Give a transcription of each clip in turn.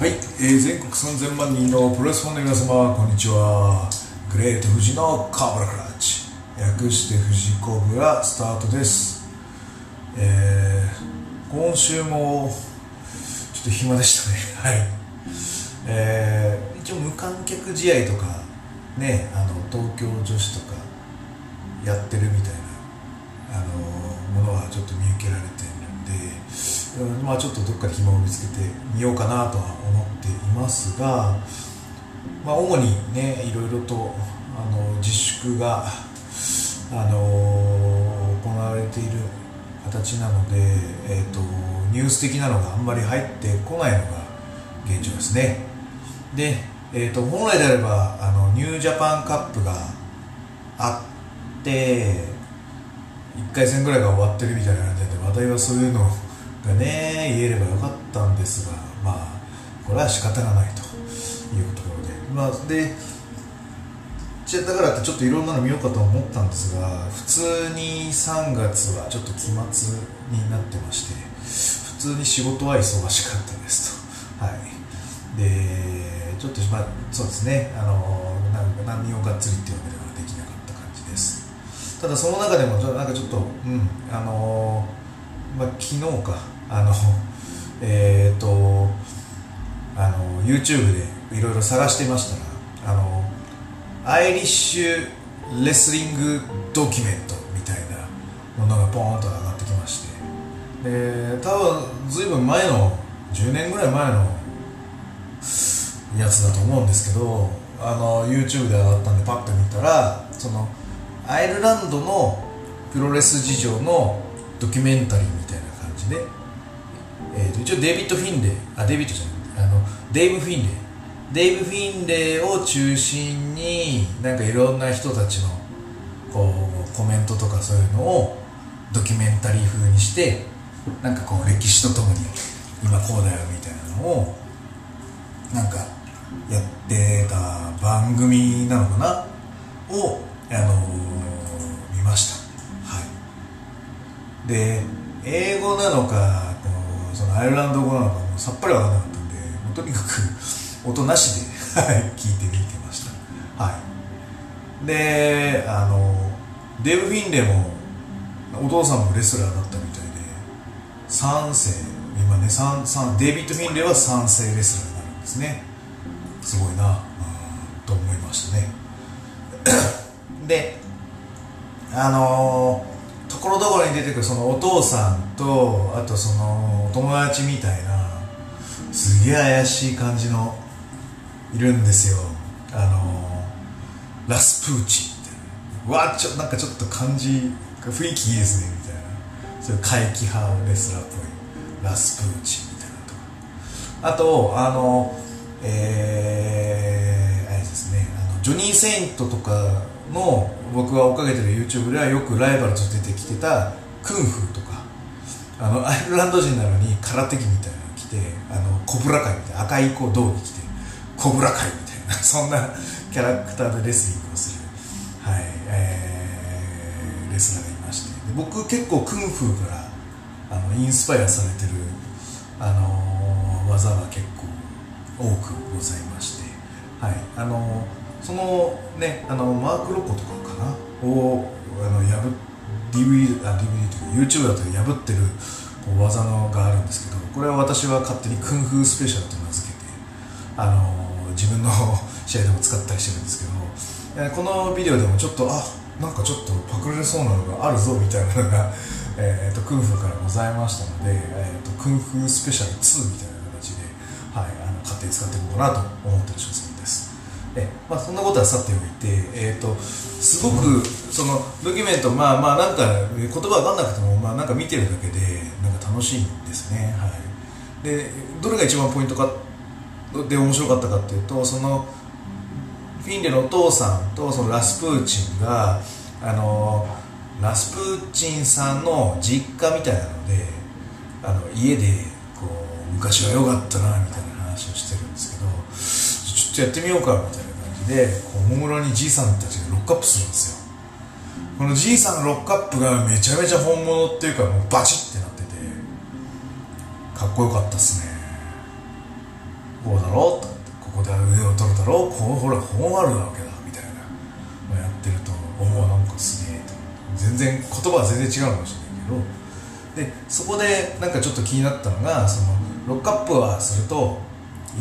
はい、えー全国3000万人のプロレスファンの皆様こんにちは。グレート富士のカブラクラッチ略して富士コブラスタートです。えー今週もちょっと暇でしたね。はい。えー一応無観客試合とかねあの東京女子とかやってるみたいなあのものはちょっと見受けられて、まあ、ちょっとどっかで暇を見つけてみようかなとは思っていますが、まあ、主にねいろいろとあの自粛が、あの行われている形なので、えー、とニュース的なのがあんまり入ってこないのが現状ですね。で、えー、と本来であればあのニュージャパンカップがあって1回戦ぐらいが終わってるみたいな感じで話題はそういうのをがね言えればよかったんですがまあこれは仕方がないというところで。まあでじゃだからってちょっといろんなの見ようかと思ったんですが普通に3月はちょっと期末になってまして普通に仕事は忙しかったですと。はい。でちょっとまあそうですね。あのなん何をがっつりっていうわけではできなかった感じです。ただその中でもなんかちょっとうんあのまあ昨日か。あのえっ、とあの YouTube でいろいろ探してましたらあのアイリッシュレスリングドキュメントみたいなものがポーンと上がってきまして。で多分ずいぶん前の10年ぐらい前のやつだと思うんですけどあの YouTube で上がったんでパッと見たらそのアイルランドのプロレス事情のドキュメンタリーみたいな感じで、えーと一応デイビッド・フィンレイ。あデイビッドじゃない。あのデイブ・フィンレイ。デイブ・フィンレイを中心になんかいろんな人たちのこうコメントとかそういうのをドキュメンタリー風にしてなんかこう歴史とともに今こうだよみたいなのをなんかやってた番組なのかな？を、あのー見ました。はい。で英語なのかそのアイルランド語なのかもさっぱり分からなかったんでもうとにかく音なしで 聞いてみてました。はい。であのデーブ・フィンレもお父さんもレスラーだったみたいで3世今ね三三デイビッド・フィンレは3世レスラーになるんですね。すごいなうんと思いましたね。であのところどころに出てくるそのお父さんとあとそのお友達みたいなすげえ怪しい感じのいるんですよ。あのラスプーチみたいなわあちょなんかちょっと感じ雰囲気いいですねみたいな。そういう怪奇派レスラーっぽい。ラスプーチみたいなとか。あとあのえー、あれですね。あのジョニー・セイントとかの僕が追っかけてる YouTube ではよくライバルと出てきてたクンフーとかあのアイルランド人なのに空手着みたいなの着てあのコブラ会みたいな赤いこう道着てコブラ会みたいなそんなキャラクターでレスリングをする、はいえーレスラーがいまして。僕結構クンフーからあのインスパイアされてる、あのー技が結構多くございまして、はいあのーそのねあのマーク・ロコとかかな？をあの破っ DVD, あ DVD というか YouTube だと破ってるこう技のがあるんですけどこれは私は勝手にクンフースペシャルと名付けて、あのー自分の 試合でも使ったりしてるんですけど、えーこのビデオでもちょっとあなんかちょっとパクれそうなのがあるぞみたいなのが、えー、とクンフーからございましたので、えー、とクンフースペシャル2みたいな形で、はい、あの勝手に使っていこうかなと思ってる所存です。えまあ、そんなことはさておいて、えー、とすごくそのドキュメント、まあまあなんか言葉わかんなくても、まあ、なんか見てるだけでなんか楽しいんですね、はい、でどれが一番ポイントかで面白かったかっていうとそのフィンレのお父さんとそのラスプーチンがあのラスプーチンさんの実家みたいなのであの家でこう昔は良かったなみたいな話をしてるちょっとやってみようかみたいな感じでこうおもむろにじいさんたちがロックアップするんですよ。このじいさんのロックアップがめちゃめちゃ本物っていうかもうバチッてなっててかっこよかったっすね。こうだろうとここで上を取るだろうこうほらこうなるわけだみたいなのやってると思う。なんかすげえと。全然言葉は全然違うかもしれないけど。でそこでなんかちょっと気になったのがそのロックアップはすると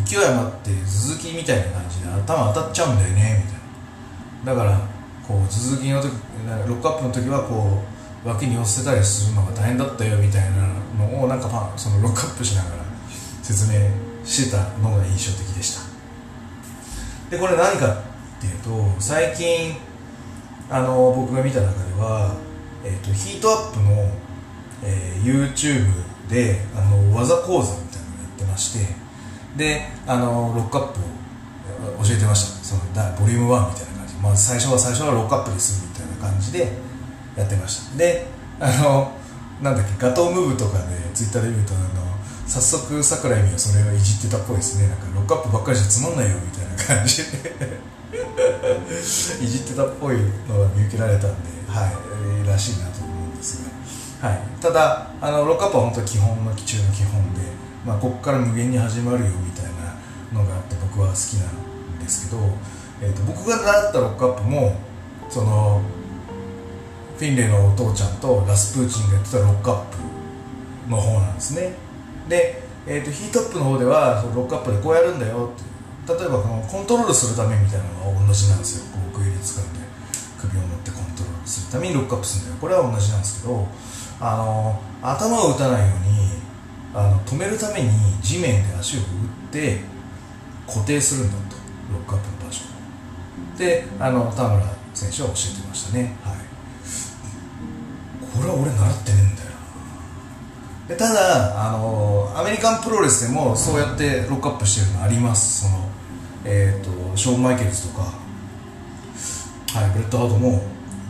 勢い余って続きみたいな感じで頭当たっちゃうんだよねみたいな。だからこう続きの時ロックアップの時はこう脇に寄せたりするのが大変だったよみたいなのをなんかそのロックアップしながら説明してたのが印象的でした。でこれ何かっていうと最近あの僕が見た中では、えーと、ヒートアップの、えー、YouTube であの技講座みたいなのをやってましてであのロックアップ教えてました。そのボリューム1みたいな感じ、まあ、最初は最初はロックアップですみたいな感じでやってました。であのなんだっけガトームーブとかでツイッターで見るとあの早速桜井美はそれをいじってたっぽいですね。なんかロックアップばっかりじゃつまんないよみたいな感じで。いじってたっぽいのが見受けられたんではい、らしいなと思うんですが、はい、ただあのロックアップは本当基本の基中の基本で、まあ、ここから無限に始まるよみたいなのがあって僕は好きなんですけど、えーと、僕が習ったロックアップもそのフィンレイのお父ちゃんとラスプーチンがやってたロックアップの方なんですね。で、えーと、ヒートアップの方ではロックアップでこうやるんだよって例えばこのコントロールするためみたいなのが同じなんですよ。こう奥襟使って首を持ってコントロールするためにロックアップするんだよ。これは同じなんですけどあの頭を打たないようにあの止めるために地面で足を打って固定するんだとロックアップの場所であの田村選手は教えてましたね。はい。これは俺習ってねえんだよでただあのアメリカンプロレスでもそうやってロックアップしてるのあります。その、えーと、ショーン・マイケルズとか、はい、ブレット・ハートも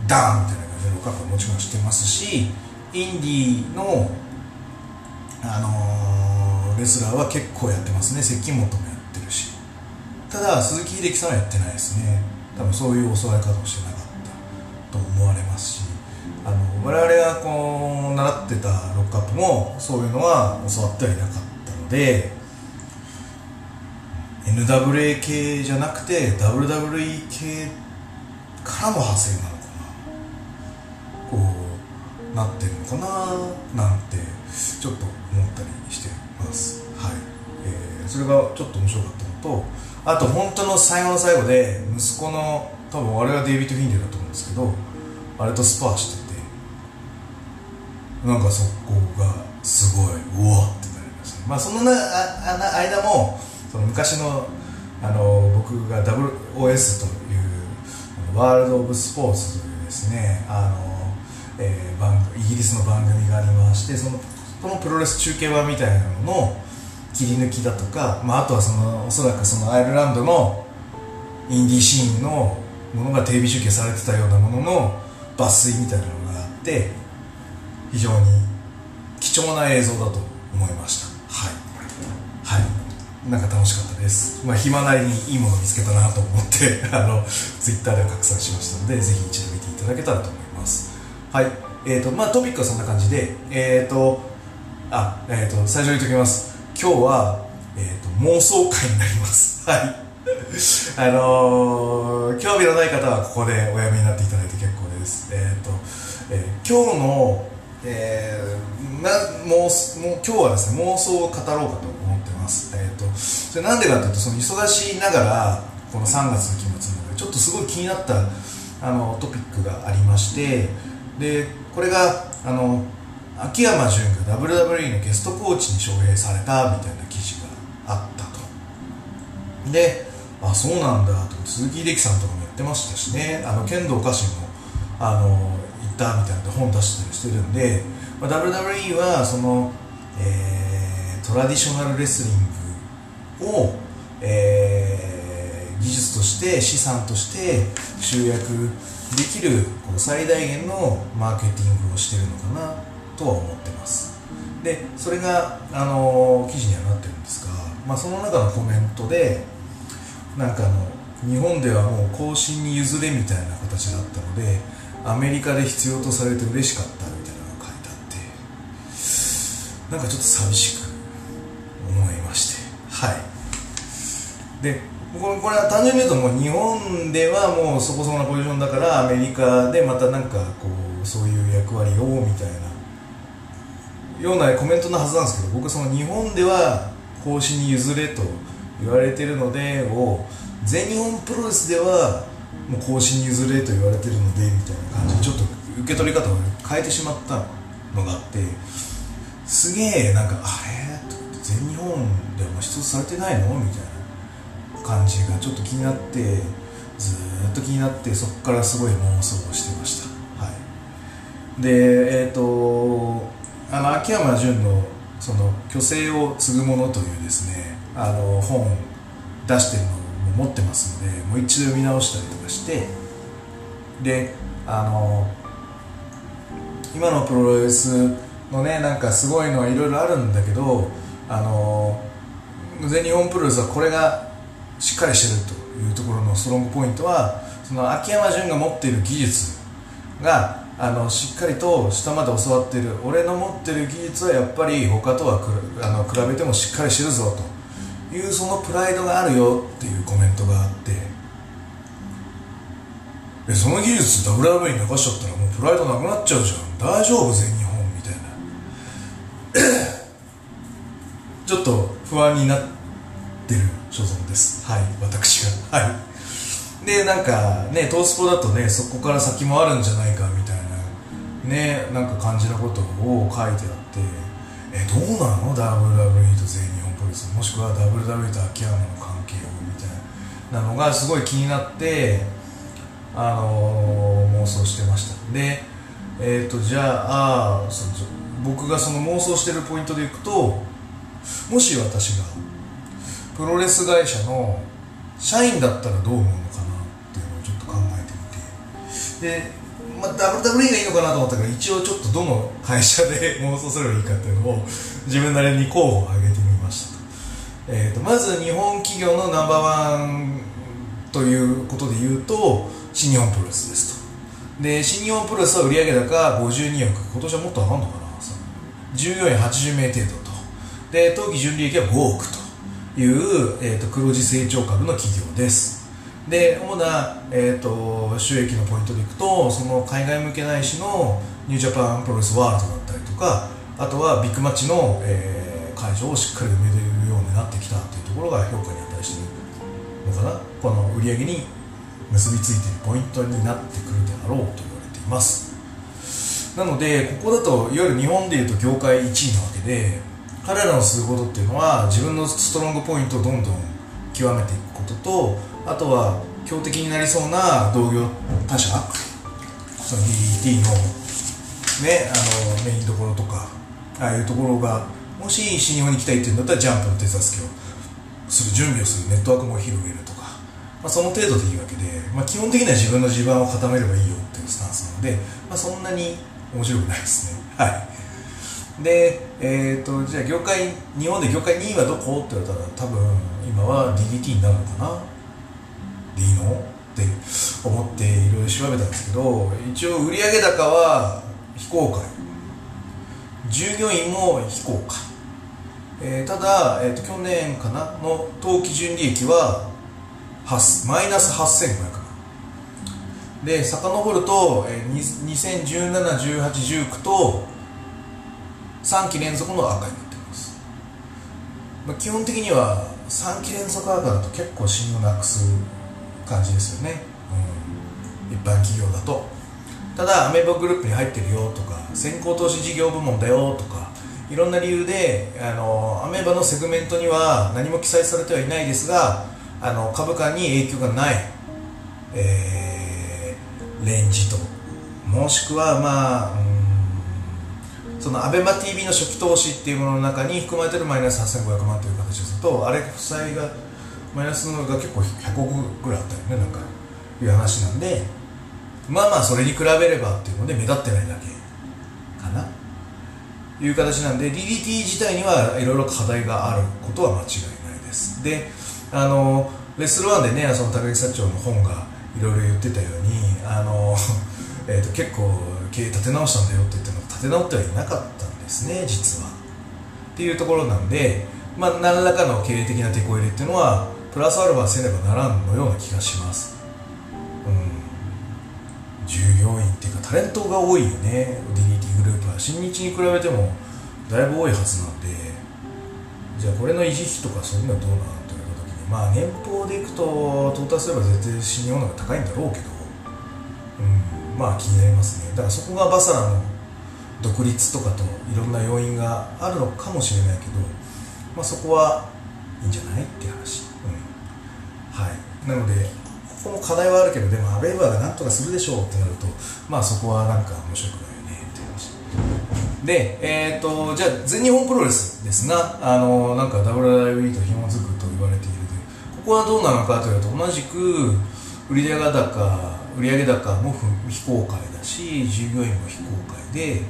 ダーンみたいな感じでロックアップもちろんしてますしインディーの、あのー、レスラーは結構やってますね。関本もやってるし。ただ鈴木秀樹さんはやってないですね。多分そういう教わり方をしてなかったと思われますし。あの我々がこう習ってたロックアップもそういうのは教わってはいなかったので NWA 系じゃなくて WWE 系からの派生なのかなこうなってるのかななんてちょっと思ったりしてます。はい、えー、それがちょっと面白かったのとあと本当の最後の最後で息子の多分あれはデイビッド・フィンデルだと思うんですけどあれとスパーしててなんかそこがすごいうわってなりました、まあそのなあ間もその昔のあの僕が WOS というワールド・オブ・スポーツというですねあの、えー、番イギリスの番組がありましてそのこのプロレス中継版みたいなのの切り抜きだとか、まあ、あとはそのおそらくそのアイルランドのインディーシーンのものがテレビ中継されてたようなものの抜粋みたいなのがあって非常に貴重な映像だと思いました。はい。はい。なんか楽しかったです。まあ暇なりにいいものを見つけたなと思って あのツイッターで拡散しましたのでぜひ一度見ていただけたらと思います。はい。えーとまあトピックはそんな感じでえっ、ー、とあえっ、ー、と最初に言っておきます。今日は、えーと、妄想会になります。はい。あのー、興味のない方はここでおやめになっていただいて結構です。えっ、ー、と、え、今日のえー、なもうもう今日はですね妄想を語ろうかと思ってます、えーと、それなんでかというとその忙しいながらこの3月の期末の中でちょっとすごい気になったあのトピックがありましてでこれがあの秋山純が WWE のゲストコーチに招聘されたみたいな記事があったと。であそうなんだと。鈴木秀樹さんとかも言ってましたしね。あの剣道家臣もあの行ったみたいな本出したりしてるんで、まあ、WWE はその、えー、トラディショナルレスリングを、えー、技術として資産として集約できるこの最大限のマーケティングをしてるのかな。とは思ってます。でそれが、あの記事にはなってるんですが、まあ、その中のコメントでなんかあの日本ではもう後進に譲れみたいな形だったのでアメリカで必要とされて嬉しかったみたいなのが書いてあってなんかちょっと寂しく思いまして。はい。でこれこれは単純に言うともう日本ではもうそこそこなポジションだからアメリカでまたなんかこうそういう役割をみたいなようなコメントのはずなんですけど僕はその日本では孔子に譲れと言われてるのでを全日本プロレスではもう孔子に譲れと言われてるのでみたいな感じでちょっと受け取り方を変えてしまったのがあってすげえなんかあれ全日本でもう出場されてないの？みたいな感じがちょっと気になってずっと気になってそこからすごい妄想をしてました。はい。でえっ、ー、とあの秋山純のその「虚勢を継ぐもの」というですねあの本出してるのも持ってますのでもう一度読み直したりとかしてであの今のプロレスのねなんかすごいのはいろいろあるんだけどあの全日本プロレスはこれがしっかりしてるというところのストロングポイントはその秋山純が持っている技術があのしっかりと下まで教わってる。俺の持ってる技術はやっぱり他とはくあの比べてもしっかりしてるぞというそのプライドがあるよっていうコメントがあって。えその技術 WW に流しちゃったらもうプライドなくなっちゃうじゃん。大丈夫全日本みたいな。ちょっと不安になってる所存です。はい。私が。はい。でなんかねトースポだとねそこから先もあるんじゃないかみたいなねなんか感じのことを書いてあってえどうなの？WWE と全日本プロレス。もしくは WWE と秋山の関係をみたいなのがすごい気になってあのー、妄想してました。でえっ、ー、とじゃああそ僕がその妄想してるポイントでいくともし私がプロレス会社の社員だったらどう思うのかなっていうのをちょっと考えてみて。で、まあ、WWE がいいのかなと思ったから一応ちょっとどの会社で 妄想すればいいかっていうのを自分なりに候補を挙げてみましたと,、えーと、まず日本企業のナンバーワンということで言うと新日本プロレスですと。で新日本プロレスは売上高52億。今年はもっと上がるのかな従業員80名程度と。で当期純利益は5億という、えーと、黒字成長株の企業です。で主な、えーと、収益のポイントでいくとその海外向けないしのニュージャパンプロレスワールドだったりとかあとはビッグマッチの、えー、会場をしっかり埋めれるようになってきたというところが評価に値しているのかな。この売り上げに結びついているポイントになってくるであろうと言われています。なのでここだといわゆる日本でいうと業界1位なわけで彼らのすることっていうのは自分のストロングポイントをどんどん極めていくこととあとは強敵になりそうな同業他社その DDT の,、ね、あのメインどころとかああいうところがもし新日本に来たいっていうんだったらジャンプの手助けをする準備をするネットワークも広げるとか、まあ、その程度でいいわけで、まあ、基本的には自分の地盤を固めればいいよっていうスタンスなので、まあ、そんなに面白くないですね。はい。で、えーと、じゃあ業界日本で業界2位はどこ？って言われたら多分今は DDT になるのかな。でいいのって思っていろいろ調べたんですけど一応売上高は非公開従業員も非公開、えー、ただ、えーと、去年かなの当期純利益はマイナス8500で遡ると、えー、20171819と3期連続の赤になってます、まあ、基本的には3期連続赤だと結構信用なくす感じですよね、うん、一般企業だと。ただアメーバグループに入ってるよとか先行投資事業部門だよとかいろんな理由であのアメーバのセグメントには何も記載されてはいないですがあの株価に影響がない、えー、レンジともしくはまあ、その ABEMATV の初期投資っていうものの中に含まれてるマイナス8500万という形ですとあれ負債がマイナスが結構100億ぐらいあったよねなんかいう話なんでまあまあそれに比べればっていうので目立ってないだけかな。いう形なんで DDT 自体にはいろいろ課題があることは間違いないです。であのレッスル1でねその高木社長の本がいろいろ言ってたようにあの、えーと結構経営立て直したんだよって言っても立て直ってはいなかったんですね実は。っていうところなんで、まあ、何らかの経営的な手こ入れっていうのはプラスアルファせねばならんのような気がします。うん。従業員っていうかタレントが多いよね。DDT グループは新日に比べてもだいぶ多いはずなんで。じゃあこれの維持費とかそういうのはどうなんという時にまあ年俸でいくと到達すれば絶対新日本の方が高いんだろうけど、うん、まあ気になりますね。だからそこがバサラの独立とかといろんな要因があるのかもしれないけど、まあ、そこはいいんじゃないって話、はい。なのでここも課題はあるけどでもアベーバーが何とかするでしょうってなるとまあそこはなんか面白くないよねって話。でえ、ー、とじゃあ全日本プロレスですがあのなんか WWE と紐づくと言われているここはどうなのかというと同じく売上高売上高も非公開だし従業員も非公開で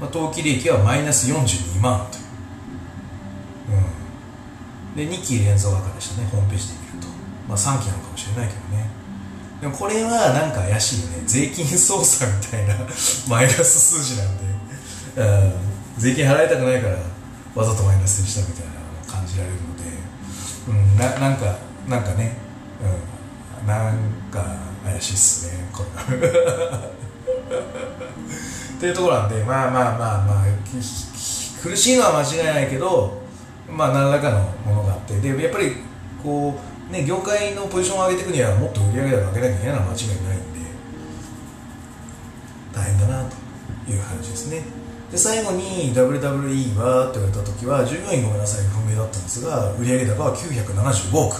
まあ、当期利益はマイナス42万という、うん、で2期連続赤でしたねホームページで、まあ、3期なのかもしれないけどね。でもこれはなんか怪しいよね。税金操作みたいな マイナス数字なんで、税金払いたくないからわざとマイナスにしたみたいなのを感じられるので、うん、ななんかなんかね、うん、なんか怪しいっすね。これ っていうところなんでまあまあまあまあ苦しいのは間違いないけどまあ何らかのものがあって。でやっぱりこうね業界のポジションを上げていくにはもっと売り上げ高上げなきゃいけな間違いないんで大変だなという話ですね。で最後に WWE はと言われた時は従業員ごめんなさい不明だったんですが売上高は975億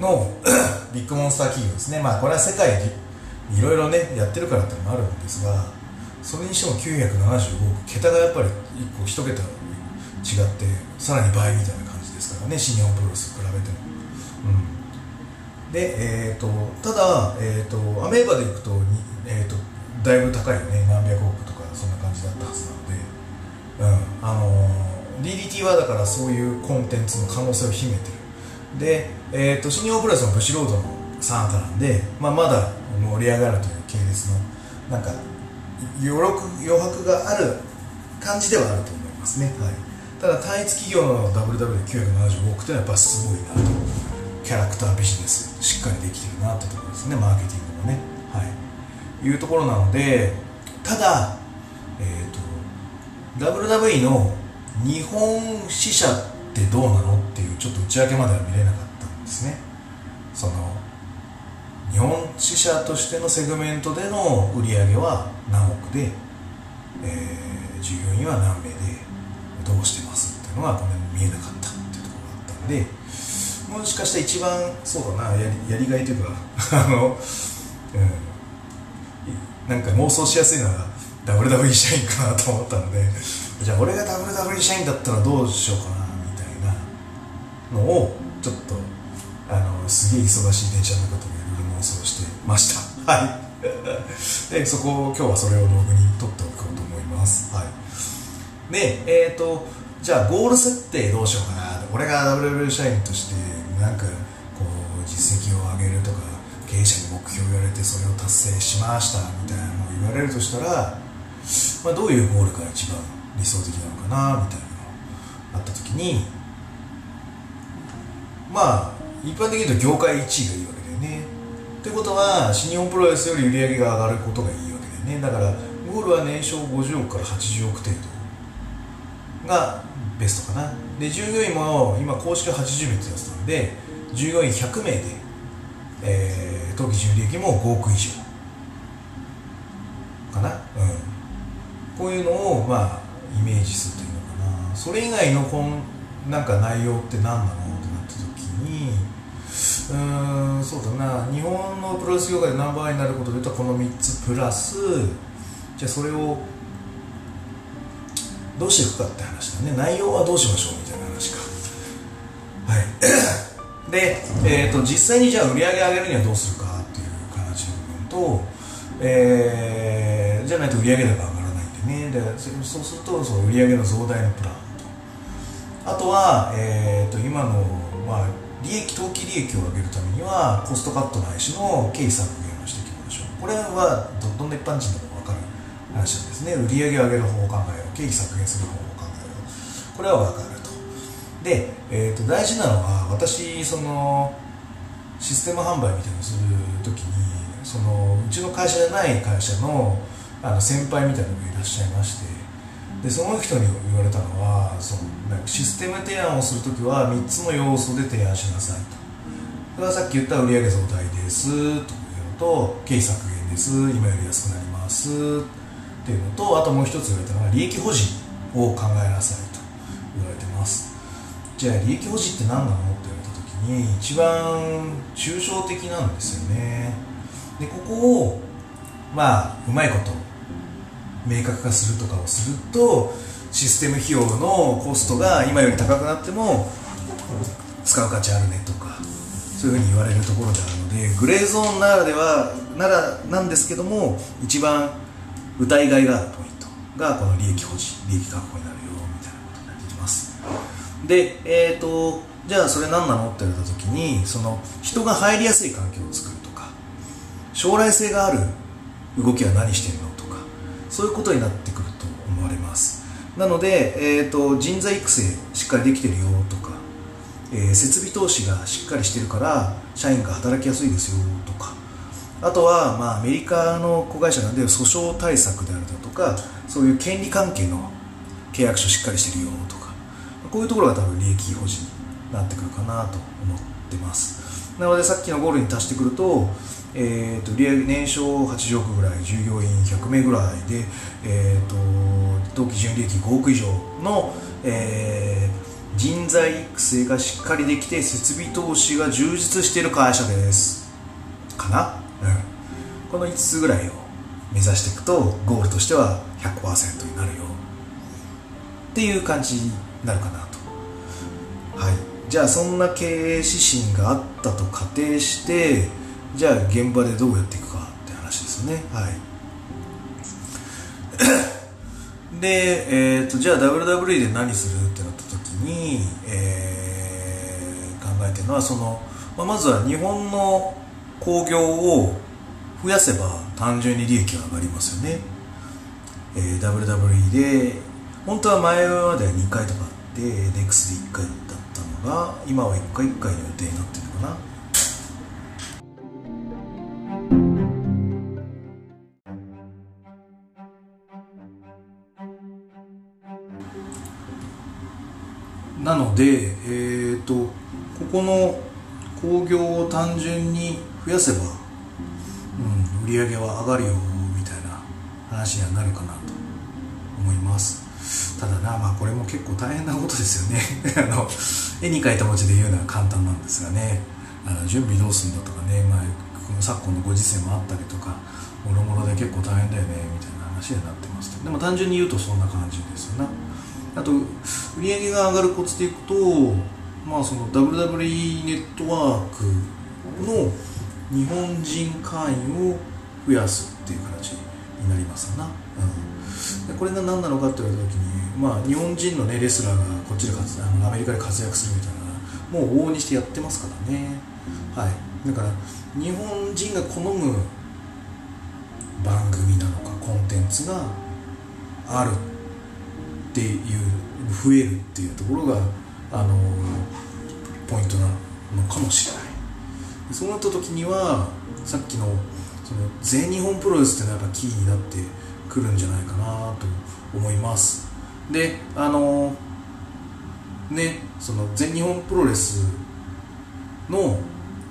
の ビッグモンスター企業ですね。まあこれは世界でいろいろねやってるからってのもあるんですがそれにしても975億。桁がやっぱり1個1桁違ってさらに倍みたいな感じですからね。新日本プロレスと比べても、うん、で、えーと、ただ、えーと、アメーバでいくと,、えーと、だいぶ高いよね。何百億とかそんな感じだったはずなので、うん。あのー、DDT はだからそういうコンテンツの可能性を秘めてる。で、えー、と新日本プロレスのブシロードのサータなんで、まあ、まだ盛り上がるという系列のなんか余余白がある感じではあると思いますね、はい、ただ単一企業の WW975 億というのはやっぱすごいなと。キャラクタービジネスしっかりできてるなってところですね。マーケティングもね、はい、いうところなのでただ、えーと、WWE の日本支社ってどうなのっていうちょっと内訳までは見れなかったんですね。その日本支社としてのセグメントでの売り上げは何億で、えー、従業員は何名でどうしてますっていうのがこれ見えなかったっていうところがあったんでもしかしたら一番そうだなやりやりがいというか あの、うん、なんか妄想しやすいのは WWE 社員かなと思ったのでじゃあ俺が WWE 社員だったらどうしようかなみたいなのをちょっとあのすげえ忙しい電車の中とかいろいろ妄想してました。はい。でそこを今日はそれを道具に取っておこうと思いますはい。でえっ、ー、とじゃあゴール設定どうしようかな。俺が WW 社員としてなんかこう実績を上げるとか経営者に目標を言われてそれを達成しましたみたいなのを言われるとしたら、まあ、どういうゴールが一番理想的なのかなみたいなのがあった時にまあ一般的に言うと業界1位がいいわけだよね。ってことは新日本プロレスより売り上げが上がることがいいわけだよね。だからゴールは年商50億から80億程度がベストかな。で従業員も今公式80名ってやつなんで従業員100名で、えー、当期純利益も5億以上かな。うん。こういうのをまあイメージするというのかな。それ以外のこんなんか内容って何なのってなった時にうんそうだな。日本のプロレス業界でナンバーになることでいうとこの3つプラスじゃあそれをどうしていくかって話だね。内容はどうしましょうみたいな。はい。で、えーと、実際にじゃあ売り上げ上げるにはどうするかっていう話の部分と、えー、じゃないと売り上げ高上がらないんでね。でそうするとその売り上げの増大のプランと。あとは、えーと今の、まあ、利益当期利益を上げるためにはコストカットないしの経費削減をしていきましょう。これはどどんな一般人でも分かる話なんですね。売り上を上げる方法を考えよう。経費削減する方法を考えよう。これは分かる。で、えー、と大事なのは私そのシステム販売みたいなのをする時にそのうちの会社じゃない会社のあの先輩みたいなのがいらっしゃいましてでその人に言われたのはそのなんかシステム提案をする時は3つの要素で提案しなさいと。それはさっき言った売上増大ですというのと経費削減です今より安くなりますっていうのとあともう一つ言われたのは利益保持を考えなさいと言われてます。じゃあ利益保持って何なの？って言われた時に一番抽象的なんですよね。でここをまあうまいこと明確化するとかをするとシステム費用のコストが今より高くなっても使う価値あるねとかそういうふうに言われるところであるのでグレーゾーンならではならなんですけども一番歌いがいがあるポイントがこの利益保持利益確保になるよみたいなことになってきますでえ、ー、とじゃあそれ何なのって言われた時にその人が入りやすい環境を作るとか将来性がある動きは何してるのとかそういうことになってくると思われます。なので、えーと、人材育成しっかりできてるよとか、えー、設備投資がしっかりしてるから社員が働きやすいですよとかあとは、まあ、アメリカの子会社なんで訴訟対策であるだとかそういう権利関係の契約書しっかりしてるよとかこういうところが多分利益保持になってくるかなと思ってます。なのでさっきのゴールに達してくるとえーと、利上げ年商80億ぐらい従業員100名ぐらいで、えーと、当期純利益5億以上の、えー、人材育成がしっかりできて設備投資が充実している会社です。かな、うん、この5つぐらいを目指していくとゴールとしては100%になるよ。っていう感じなるかなと。はい。じゃあそんな経営指針があったと仮定してじゃあ現場でどうやっていくかって話ですよね。はい。で、えーと、じゃあ WWE で何するってなった時に、えー、考えてるのはその、まあ、まずは日本の興行を増やせば単純に利益が上がりますよね、えー、WWE で本当は前までは2回とかあって NEX で1回だったのが今は1回1回の予定になってるのかな。なので、えーと、ここの興行を単純に増やせば、うん、売り上げは上がるよみたいな話にはなるかなと思います。ただな、まあ、これも結構大変なことですよね。あの絵に描いた文字で言うのは簡単なんですがね。あの準備どうすんだとかね、まあ、この昨今のご時世もあったりとかもろもろで結構大変だよねみたいな話になってますでも単純に言うとそんな感じですよねあと売上が上がるコツでいくと、まあ、その WWE ネットワークの日本人会員を増やすっていう形になりますな、うん、でこれが何なのかって言われた時に、まあ、日本人の、ね、レスラーがこっちで活あのアメリカで活躍するみたいなもう往々にしてやってますからね、はい、だから日本人が好む番組なのかコンテンツがあるっていう増えるっていうところがあのポイントなのかもしれない。そうなった時にはさっきのその全日本プロレスっていうのはやっぱキーになってくるんじゃないかなと思います。であのねその全日本プロレスの,、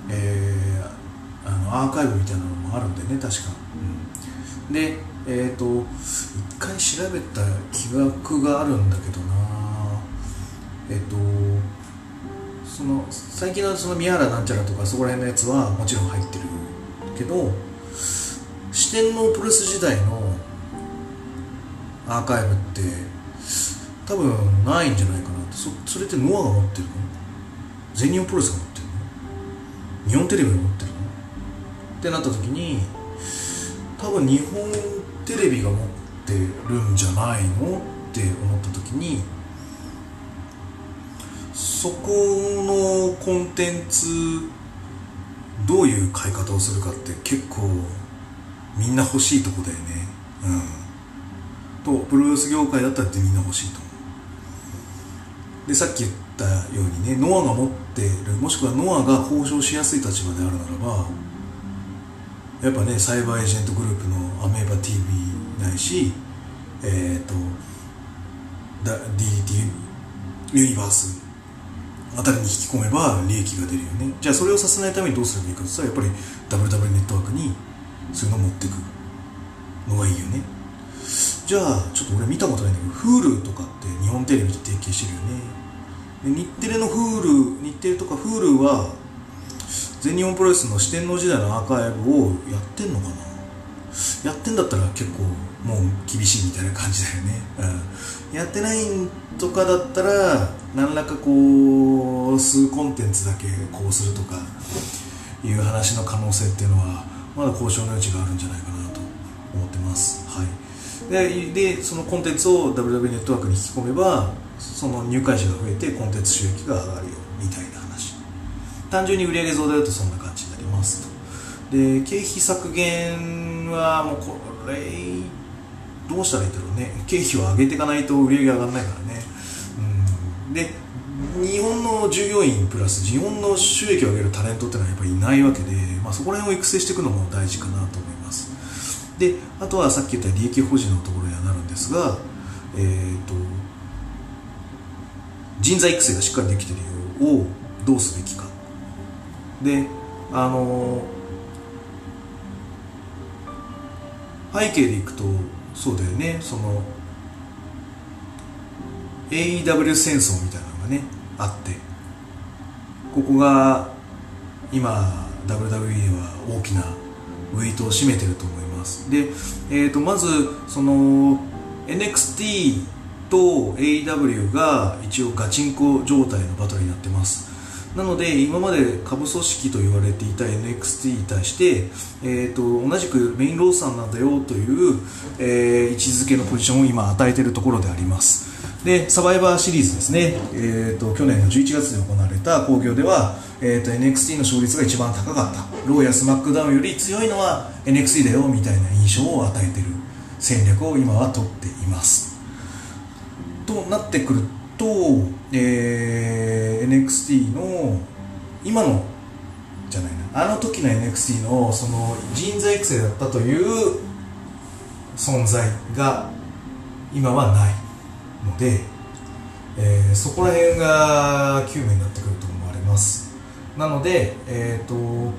えー、あのアーカイブみたいなのもあるんでね確か、うん、でえっ、ー、と一回調べた疑惑があるんだけどな。えっ、ー、とその最近のその宮原なんちゃらとかそこら辺のやつはもちろん入ってるけど四天王プロレス時代のアーカイブって多分ないんじゃないかなそそれってノアが持ってるの？全日本プロレスが持ってるの？日本テレビが持ってるの？ってなった時に多分日本テレビが持ってるんじゃないの？って思った時にそこのコンテンツどういう買い方をするかって結構みんな欲しいとこだよね。うん。とプロレス業界だったらってみんな欲しいと思う。でさっき言ったようにねノアが持ってるもしくはノアが交渉しやすい立場であるならばやっぱねサイバーエージェントグループのアメーバ TV ないしえっ、ー、と DDT ユニバースあたりに引き込めば利益が出るよね。じゃあそれをさせないためにどうすればいいかって言ったらやっぱり WW ネットワークにそういうのを持っていくのがいいよね。じゃあちょっと俺見たことないんだけど Hulu とかって日本テレビと提携してるよね。で日テレの Hulu 日テレとか Hulu は全日本プロレスの四天王時代のアーカイブをやってんのかな？やってんだったら結構もう厳しいみたいな感じだよね、うん、やってないとかだったら何らかこう数コンテンツだけこうするとかいう話の可能性っていうのはまだ交渉の余地があるんじゃないかなと思ってます。はい。ででそのコンテンツを WW ネットワークに引き込めばその入会者が増えてコンテンツ収益が上がるよみたいな話。単純に売上増大だとそんな感じになりますと。で経費削減はもうこれどうしたらいいんだろうね。経費を上げていかないと売上げ上がらないからね、うん、で日本の従業員プラス日本の収益を上げるタレントってのはやっぱりいないわけで、まあ、そこら辺を育成していくのも大事かなと思います。であとはさっき言った利益保持のところにはなるんですが、えーと、人材育成がしっかりできているようをどうすべきか。であの背景でいくとそうだよね。その AEW 戦争みたいなのがねあって。ここが今 WWE は大きなウェイトを占めてると思います。で、えー、とまずその NXT と AW が一応ガチンコ状態のバトルになってます。なので今まで下部組織と言われていた NXT に対して、えーと、同じくメインロースターなんだよという、えー、位置づけのポジションを今与えているところであります。でサバイバーシリーズですね、えーと、去年の11月に行われた興行では、えーと、NXT の勝率が一番高かった。ローやスマックダウンより強いのは NXT だよみたいな印象を与えている戦略を今は取っています。となってくると、えー、NXT の今のじゃないな。あの時の NXT のその人材育成だったという存在が今はないので、えー、そこら辺が9名になってくると思われます。なので、えーと、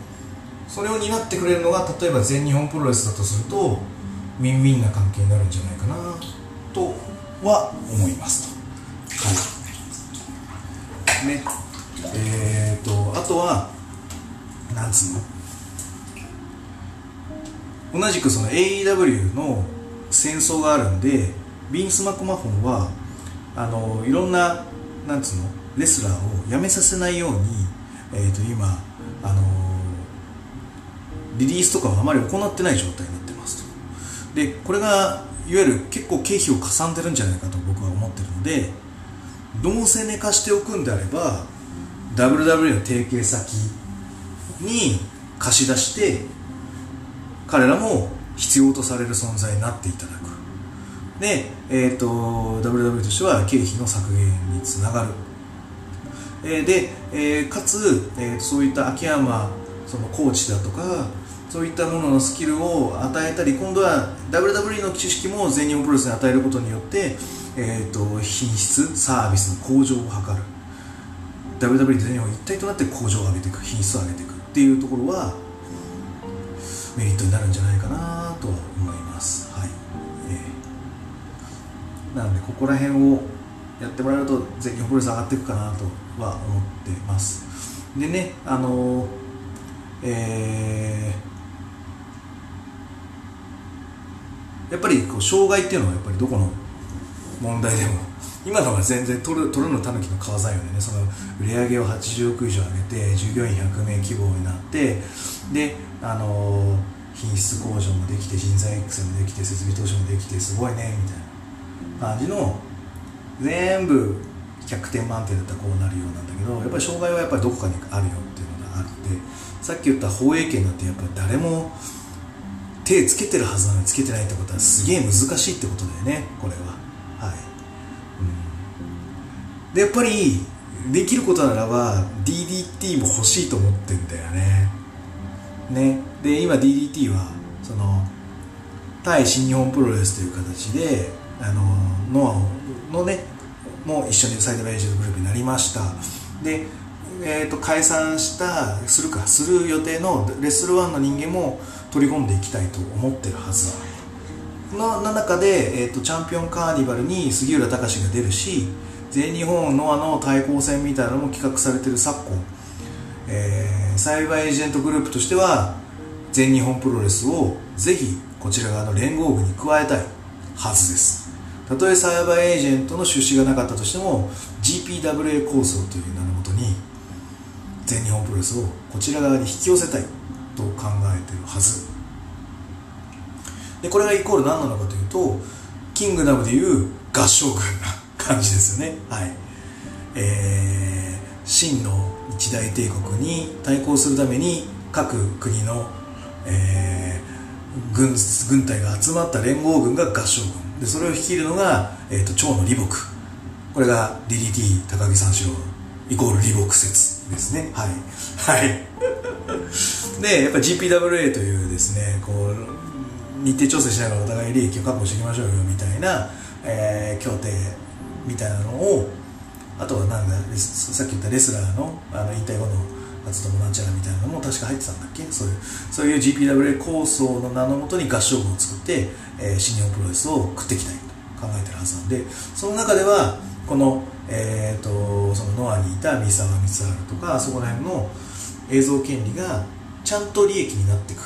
それを担ってくれるのが例えば全日本プロレスだとするとウィンウィンな関係になるんじゃないかなとは思いますはい。ね。えーとあとはなんつうの？同じくその AEW の戦争があるんでビンス・マクマホンはあのいろんななんつうの？レスラーを辞めさせないように、えー、と今あのリリースとかはあまり行ってない状態になってますと。でこれがいわゆる結構経費をかさんでるんじゃないかと僕は思ってるのでどうせ寝かしておくんであれば WW の提携先に貸し出して彼らも必要とされる存在になっていただく。で、えーと、WW としては経費の削減につながる、え、で、えー、かつ、えー、そういった秋山そのコーチだとかそういったもののスキルを与えたり今度は WWE の知識も全日本プロレスに与えることによって、えーと、品質サービスの向上を図る。WWE と全日本一体となって向上を上げていく品質を上げていくっていうところはメリットになるんじゃないかなと思います。はい。なんでここら辺をやってもらえると全日本プロレス上がっていくかなとは思ってます。でねあのえー、やっぱりこう障害っていうのはやっぱりどこの問題でも今のは全然取る取るのたぬきの川材よね。その売り上げを80億以上上げて従業員100名規模になってであの品質向上もできて人材育成もできて設備投資もできてすごいねみたいな感じの全部100点満点だったらこうなるようなんだけどやっぱり障害はやっぱりどこかにあるよっていうのがあってさっき言った放映権なんてやっぱり誰も手つけてるはずなのにつけてないってことはすげえ難しいってことだよねこれは。はい、うん、でやっぱりできることならば DDT も欲しいと思ってんだよね。ね。で今 DDT はその対新日本プロレスという形であのノアのねも一緒にサイドベージュグループになりました。で、えー、と解散したするかする予定のレッスル1の人間も取り込んでいきたいと思ってるはず。の中で、えーと、チャンピオンカーニバルに杉浦隆が出るし全日本ノアの対抗戦みたいなのも企画されてる昨今、えー、サイバーエージェントグループとしては全日本プロレスをぜひこちら側の連合部に加えたいはずです。たとえサイバーエージェントの出資がなかったとしても GPWA 構想という名のもとに全日本プロレスをこちら側に引き寄せたい。と考えてるはず。でこれがイコール何なのかというとキングダムでいう合唱軍な感じですよね。はい。えー、真の一大帝国に対抗するために各国の、えー、軍軍隊が集まった連合軍が合唱軍。でそれを率いるのが、えーと、長野李牧。これが DDT 高木三四郎イコール李牧説ですね。はい。はい。でやっぱ GPWA というですねこう日程調整しながらお互い利益を確保していきましょうよみたいな、えー、協定みたいなのをあとはなんださっき言ったレスラーのあの引退後の活動もなんちゃらみたいなのも確か入ってたんだっけ？そういうそういう GPWA 構想の名のもとに合唱部を作って、えー、新日本プロレスを食っていきたいと考えてるはずなんでその中ではこの,、えーと、そのノアにいた三沢光晴とかそこら辺の映像権利がちゃんと利益になっていく。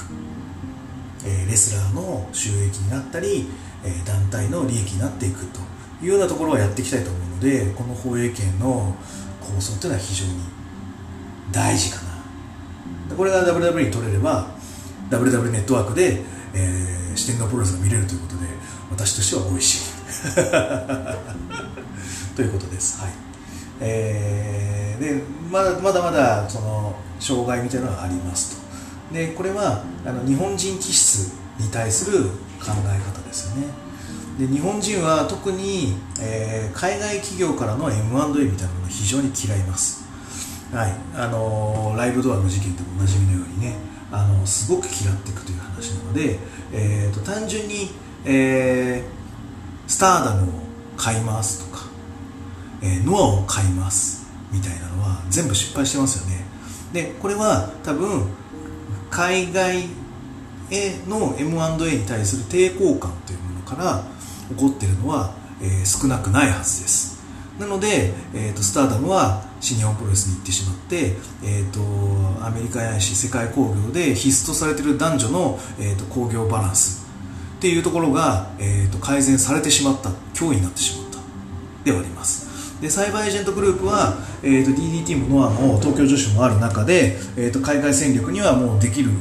えレスラーの収益になったり、え団体の利益になっていくというようなところをやっていきたいと思うのでこの放映権の構想というのは非常に大事かな。これが WW に取れれば WW ネットワークで、えー、四天王プロレスが見れるということで私としては美味しい。ということです、はい。えー、でまだまだまだその障害みたいなのはありますと。でこれはあの日本人気質に対する考え方ですよね。で日本人は特に、えー、海外企業からの M&A みたいなものを非常に嫌います。はい。あのー、ライブドアの事件でもおなじみのようにね。あのすごく嫌っていくという話なので、えーと、単純に、えー、スターダムを買いますとか、えー、ノアを買いますみたいなのは全部失敗してますよね。でこれは多分海外への M&A に対する抵抗感というものから起こっているのは、えー、少なくないはずです。なので、えーと、スターダムは新日本プロレスに行ってしまって、えーと、アメリカやし世界興行で必須とされている男女の、えーと、興行バランスっていうところが、えー、と改善されてしまった脅威になってしまったではあります。でサイバーエージェントグループは、えーと、DDT もノアも東京女子もある中で、えーと、海外戦力にはもうできる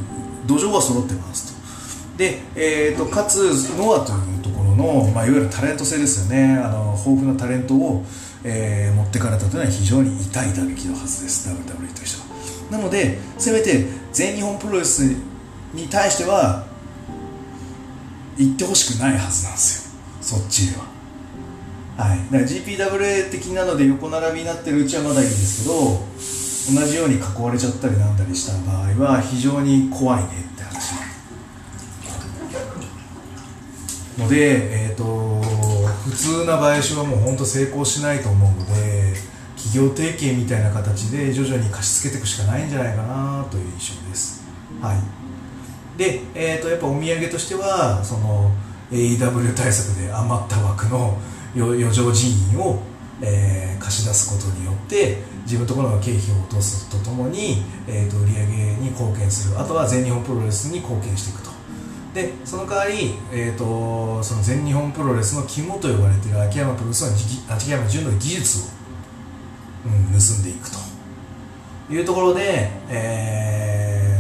土壌は揃ってますと。で、えーと、かつノアというところの、まあ、いわゆるタレント性ですよね。あの豊富なタレントを、えー、持ってかれたというのは非常に痛い打撃のはずです。WWE としては。なのでせめて全日本プロレスに対しては行ってほしくないはずなんですよ。そっちでは。はい、だから GPWA 的なので横並びになってるうちはまだいいんですけど同じように囲われちゃったりなんだりした場合は非常に怖いねって話ので、えーと、普通な買収はもう本当成功しないと思うので企業提携みたいな形で徐々に貸し付けていくしかないんじゃないかなという印象です。はい、で、えーと、とやっぱお土産としてはその AEW 対策で余った枠の余剰人員を、えー、貸し出すことによって自分のところの経費を落とすとともに、えーと、売上に貢献する。あとは全日本プロレスに貢献していくと。でその代わり、えーと、その全日本プロレスの肝と呼ばれている秋山プロレスの秋山純の技術を、うん、盗んでいくと。いうところで、え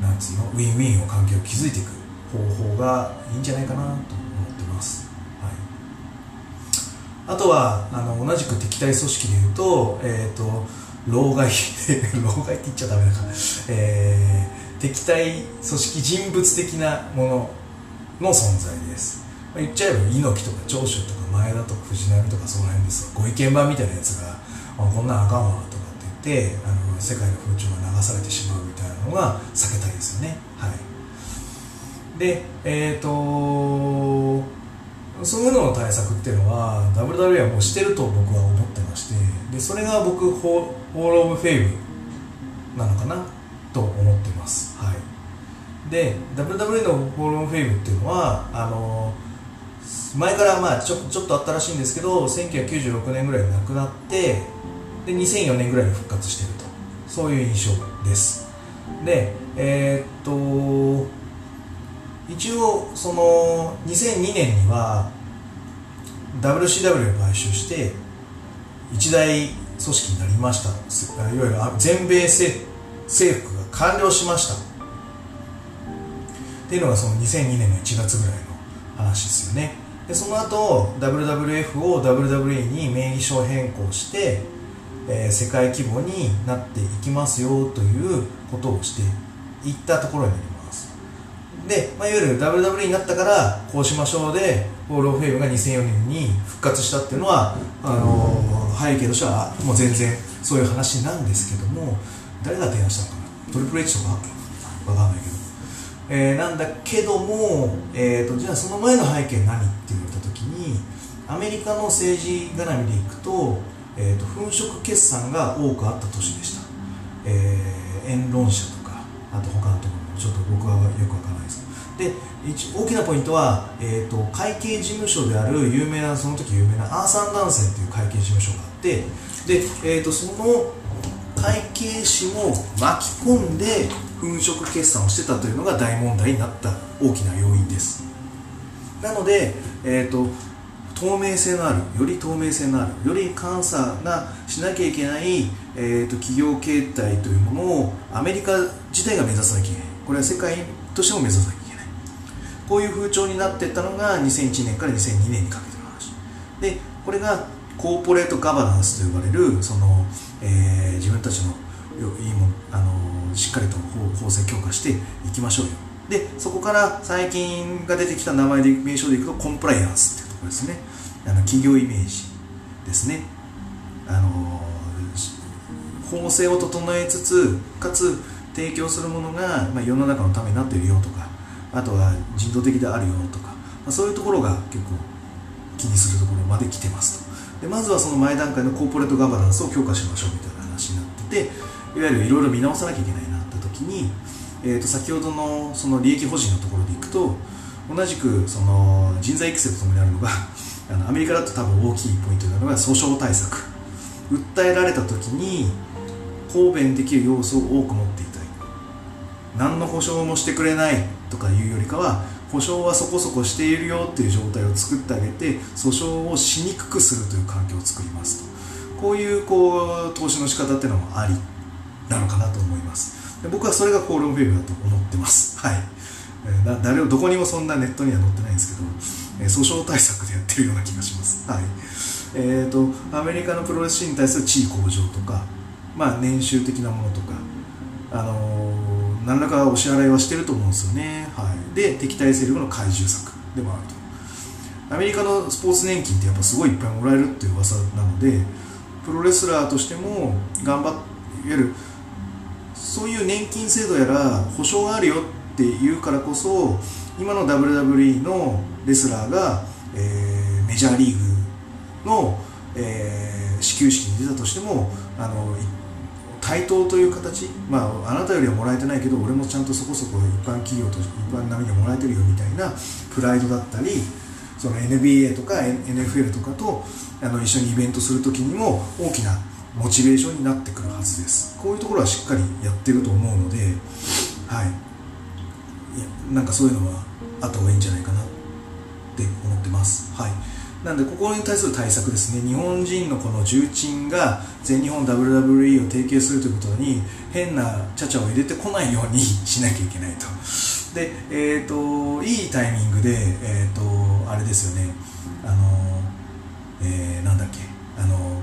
ー、なんつうの？ウィンウィンの関係を築いていく方法がいいんじゃないかなと。あとはあの同じく敵対組織でいうと,、えーと、老害 老害って言っちゃだめだから、えー、敵対組織人物的なものの存在です、まあ、言っちゃえば猪木とか長州とか前田とか藤波とかその辺ですご意見番みたいなやつがあこんなんあかんわとかって言ってあの世界の風潮が流されてしまうみたいなのが避けたいですよね。はい。でえっ、ー、とそういうのの対策っていうのは WWE はもうしてると僕は思ってましてでそれが僕ホール・オブ・フェイムなのかな？と思ってます。はい。で WWE のホール・オブ・フェイムっていうのはあの前からまあちょちょっとあったらしいんですけど1996年ぐらいに亡くなってで2004年ぐらいに復活してると。そういう印象です。でえー、っと一応その2002年には WCW を買収して一大組織になりました。いわゆる全米政府が完了しました。っていうのがその2002年の1月ぐらいの話ですよね。でその後 WWF を WWE に名義書変更して、えー、世界規模になっていきますよということをしていったところになります。で、まあ、いわゆる WWE になったからこうしましょうでホール・オフ・フェイムが2004年に復活したっていうのはあのー、背景としてはもう全然そういう話なんですけども誰が提案したのかな？トリプル H とかわかんないけど。えー、なんだけども、えーと、じゃあその前の背景何って言われた時にアメリカの政治絡みでいくと,、えーと、粉飾決算が多くあった年でした、えー、言論者とかあと他のところ。ちょっと僕はよくわからないです。で一大きなポイントは、えーと、会計事務所である有名なその時有名なアーサン男性という会計事務所があってで、えー、とその会計士も巻き込んで粉飾決算をしてたというのが大問題になった大きな要因です。なので、えーと、透明性のあるより透明性のあるより監査がしなきゃいけない、えーと、企業形態というものをアメリカ自体が目指さなきゃいけない。これは世界としても目指さなきゃいけない。こういう風潮になっていったのが2001年から2002年にかけての話。でこれがコーポレートガバナンスと呼ばれるその、えー、自分たちのいいもあのしっかりと法制強化していきましょうよ。でそこから最近が出てきた名前で名称でいくとコンプライアンスっていうところですね。あの企業イメージですね。あの法制を整えつつかつ提供するものが、まあ、世の中のためになっているよとかあとは人道的であるよとか、まあ、そういうところが結構気にするところまで来てますと。でまずはその前段階のコーポレートガバナンスを強化しましょうみたいな話になってていわゆるいろいろ見直さなきゃいけないなった時に、えー、と先ほどのその利益保持のところでいくと同じくその人材育成とともにあるのが あのアメリカだと多分大きいポイントなのが訴訟対策。訴えられた時に抗弁できる要素を多く持ってい何の保証もしてくれないとかいうよりかは保証はそこそこしているよっていう状態を作ってあげて訴訟をしにくくするという環境を作りますと。こういうこう投資の仕方っていうのもありなのかなと思います。で僕はそれがコールンフェイブだと思ってます。はい。誰をどこにもそんなネットには載ってないんですけど、訴訟対策でやってるような気がします。はい。えーと、アメリカのプロレスシーンに対する地位向上とか、まあ、年収的なものとか、あのー、何らかお支払いはしてると思うんですよね、はい、で敵対勢力の懐柔策でもあると。アメリカのスポーツ年金ってやっぱすごいいっぱいもらえるっていう噂なのでプロレスラーとしても頑張っていわゆるそういう年金制度やら保証があるよっていうからこそ今の WWE のレスラーが、えー、メジャーリーグの、えー、始球式に出たとしてもあの対等という形、まあ、あなたよりはもらえてないけど俺もちゃんとそこそこ一般企業と一般並みでもらえてるよみたいなプライドだったりその NBA とか NFL とかとあの一緒にイベントする時にも大きなモチベーションになってくるはずです。こういうところはしっかりやってると思うのではい。いやなんかそういうのはあった方がいいんじゃないかなって思ってます。はい。なんでここに対する対策ですね。日本人のこの重鎮が全日本 WWE を提携するということに変なちゃちゃを入れてこないようにしなきゃいけないと。でえっ、ー、といいタイミングでえっ、ー、とあれですよね。あのえー、なんだっけ。あの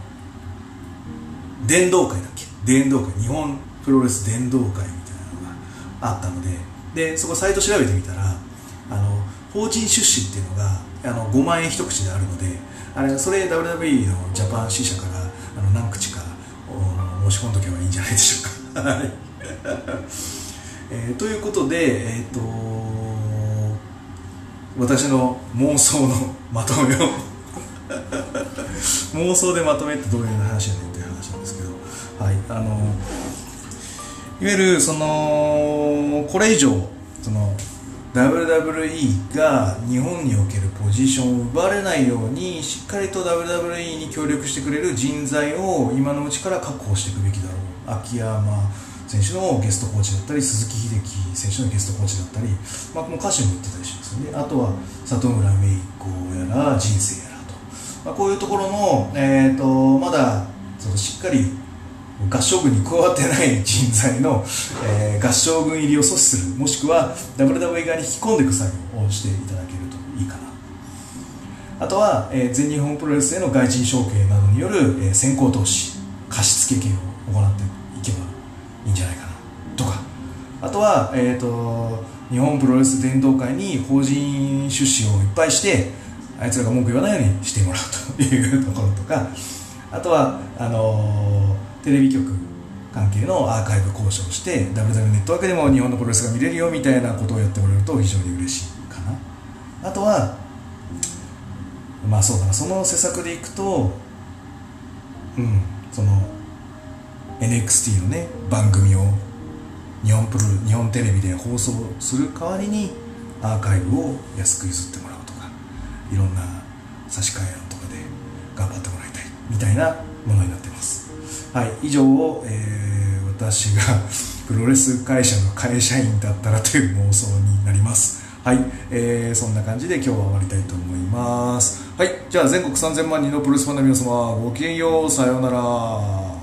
伝道会だっけ。伝道会。日本プロレス伝道会みたいなのがあったので。でそこサイト調べてみたらあの法人出資っていうのがあの5万円一口であるのであれそれ WWE のジャパン支社からあの何口か押し込んどけばいいんじゃないでしょうか。えーということでえっ、と私の妄想のまとめを 妄想でまとめってどういう話やねんっていう話なんですけどはい。あのいわゆるそのこれ以上その WWE が日本におけるポジションを奪われないようにしっかりと WWE に協力してくれる人材を今のうちから確保していくべきだろう。秋山選手のゲストコーチだったり鈴木秀樹選手のゲストコーチだったり、まあ、もう歌手も言ってたりしますよね。あとは里村芽衣子やら人生やらと、まあ、こういうところの、えーと、まだそのしっかり合唱軍に加わってない人材の、えー、合唱軍入りを阻止する。もしくは WW 側に引き込んでいく作業をしていただけるといいかな。あとは、えー、全日本プロレスへの外人承継などによる、えー、先行投資貸付系を行っていけばいいんじゃないかな。とか。あとは、えーと、日本プロレス伝道会に法人出資をいっぱいしてあいつらが文句言わないようにしてもらうというところとか。あとはあのーテレビ局関係のアーカイブ交渉して WW ネットワークでも日本のプロレスが見れるよみたいなことをやってもらえると非常に嬉しいかな。あとはまあそうだな。その施策でいくとうんその NXT のね番組を日本プロ日本テレビで放送する代わりにアーカイブを安く譲ってもらうとかいろんな差し替え案とかで頑張ってもらいたいみたいなものになってます。はい以上を、えー、私が プロレス会社の会社員だったらという妄想になります。はい、えー、そんな感じで今日は終わりたいと思います。はいじゃあ全国3000万人のプロレスファンの皆様ごきげんようさようなら。